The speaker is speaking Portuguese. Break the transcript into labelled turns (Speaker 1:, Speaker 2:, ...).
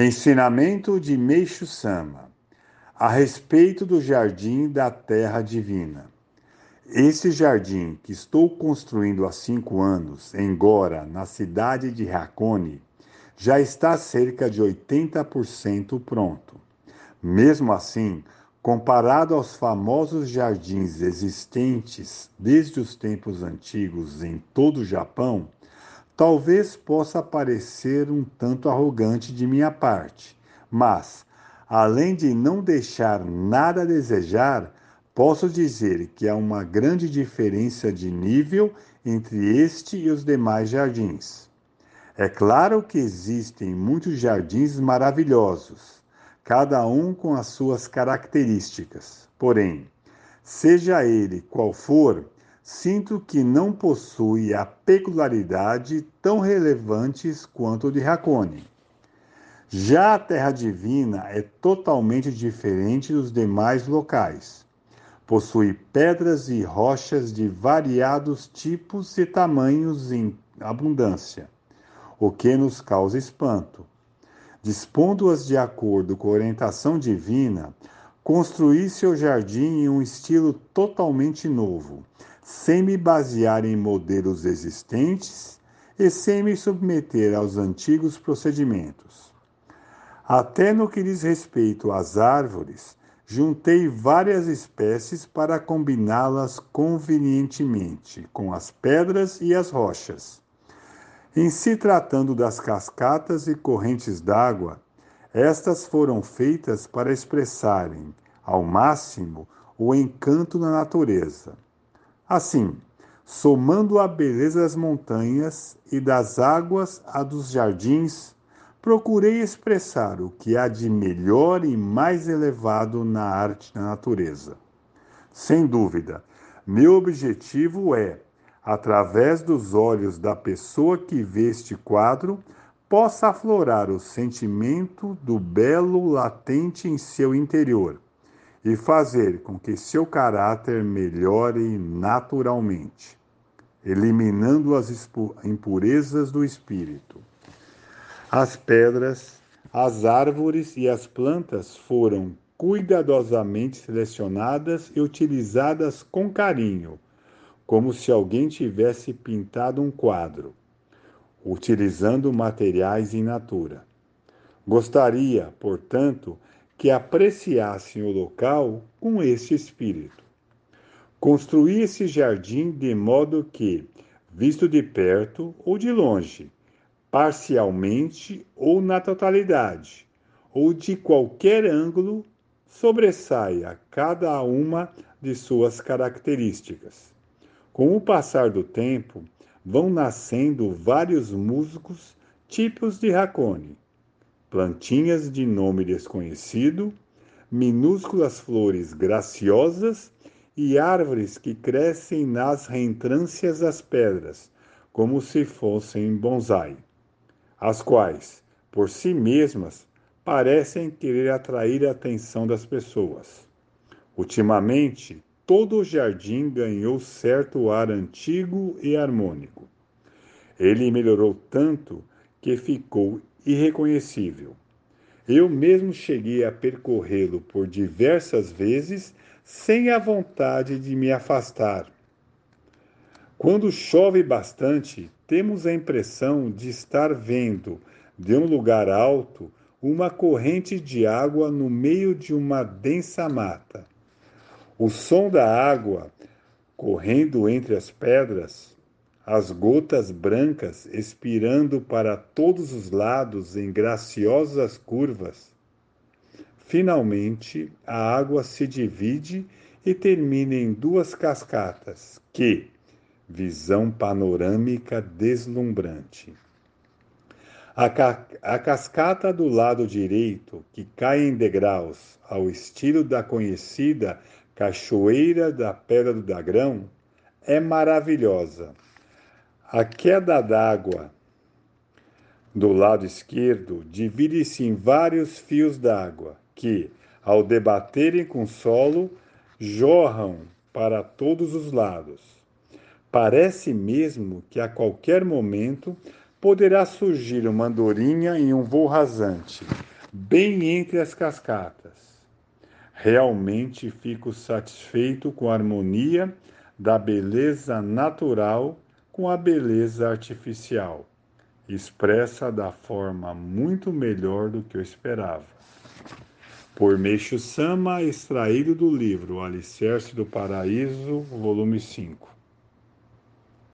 Speaker 1: Ensinamento de Meixo Sama a respeito do jardim da Terra Divina. Esse jardim que estou construindo há cinco anos, em Gora, na cidade de Hakone, já está cerca de 80% pronto. Mesmo assim, comparado aos famosos jardins existentes desde os tempos antigos em todo o Japão, Talvez possa parecer um tanto arrogante de minha parte, mas, além de não deixar nada a desejar, posso dizer que há uma grande diferença de nível entre este e os demais jardins. É claro que existem muitos jardins maravilhosos, cada um com as suas características. Porém, seja ele qual for, sinto que não possui a peculiaridade tão relevantes quanto o de Hakone. Já a Terra Divina é totalmente diferente dos demais locais. Possui pedras e rochas de variados tipos e tamanhos em abundância, o que nos causa espanto. Dispondo-as de acordo com a orientação divina, construí seu jardim em um estilo totalmente novo, sem me basear em modelos existentes e sem me submeter aos antigos procedimentos. Até no que diz respeito às árvores, juntei várias espécies para combiná-las convenientemente com as pedras e as rochas. Em se tratando das cascatas e correntes d'água, estas foram feitas para expressarem, ao máximo, o encanto da natureza. Assim, somando a beleza das montanhas e das águas a dos jardins, procurei expressar o que há de melhor e mais elevado na arte da natureza. Sem dúvida, meu objetivo é, através dos olhos da pessoa que vê este quadro, possa aflorar o sentimento do belo latente em seu interior e fazer com que seu caráter melhore naturalmente, eliminando as impurezas do espírito. As pedras, as árvores e as plantas foram cuidadosamente selecionadas e utilizadas com carinho, como se alguém tivesse pintado um quadro, utilizando materiais in natura. Gostaria, portanto, que apreciassem o local com este espírito. Construí esse jardim de modo que, visto de perto ou de longe, parcialmente ou na totalidade, ou de qualquer ângulo, sobressaia cada uma de suas características. Com o passar do tempo, vão nascendo vários musgos tipos de racone plantinhas de nome desconhecido, minúsculas flores graciosas e árvores que crescem nas reentrâncias das pedras, como se fossem bonsai, as quais, por si mesmas, parecem querer atrair a atenção das pessoas. Ultimamente, todo o jardim ganhou certo ar antigo e harmônico. Ele melhorou tanto que ficou irreconhecível. Eu mesmo cheguei a percorrê-lo por diversas vezes sem a vontade de me afastar. Quando chove bastante, temos a impressão de estar vendo, de um lugar alto, uma corrente de água no meio de uma densa mata. O som da água correndo entre as pedras as gotas brancas expirando para todos os lados em graciosas curvas. Finalmente, a água se divide e termina em duas cascatas, que, visão panorâmica deslumbrante. A, ca a cascata do lado direito, que cai em degraus ao estilo da conhecida Cachoeira da Pedra do Dagrão, é maravilhosa a queda d'água do lado esquerdo divide-se em vários fios d'água que, ao debaterem com o solo, jorram para todos os lados. Parece mesmo que a qualquer momento poderá surgir uma andorinha em um voo rasante, bem entre as cascatas. Realmente fico satisfeito com a harmonia da beleza natural com a beleza artificial, expressa da forma muito melhor do que eu esperava. Por Meixo Sama, extraído do livro Alicerce do Paraíso, volume 5.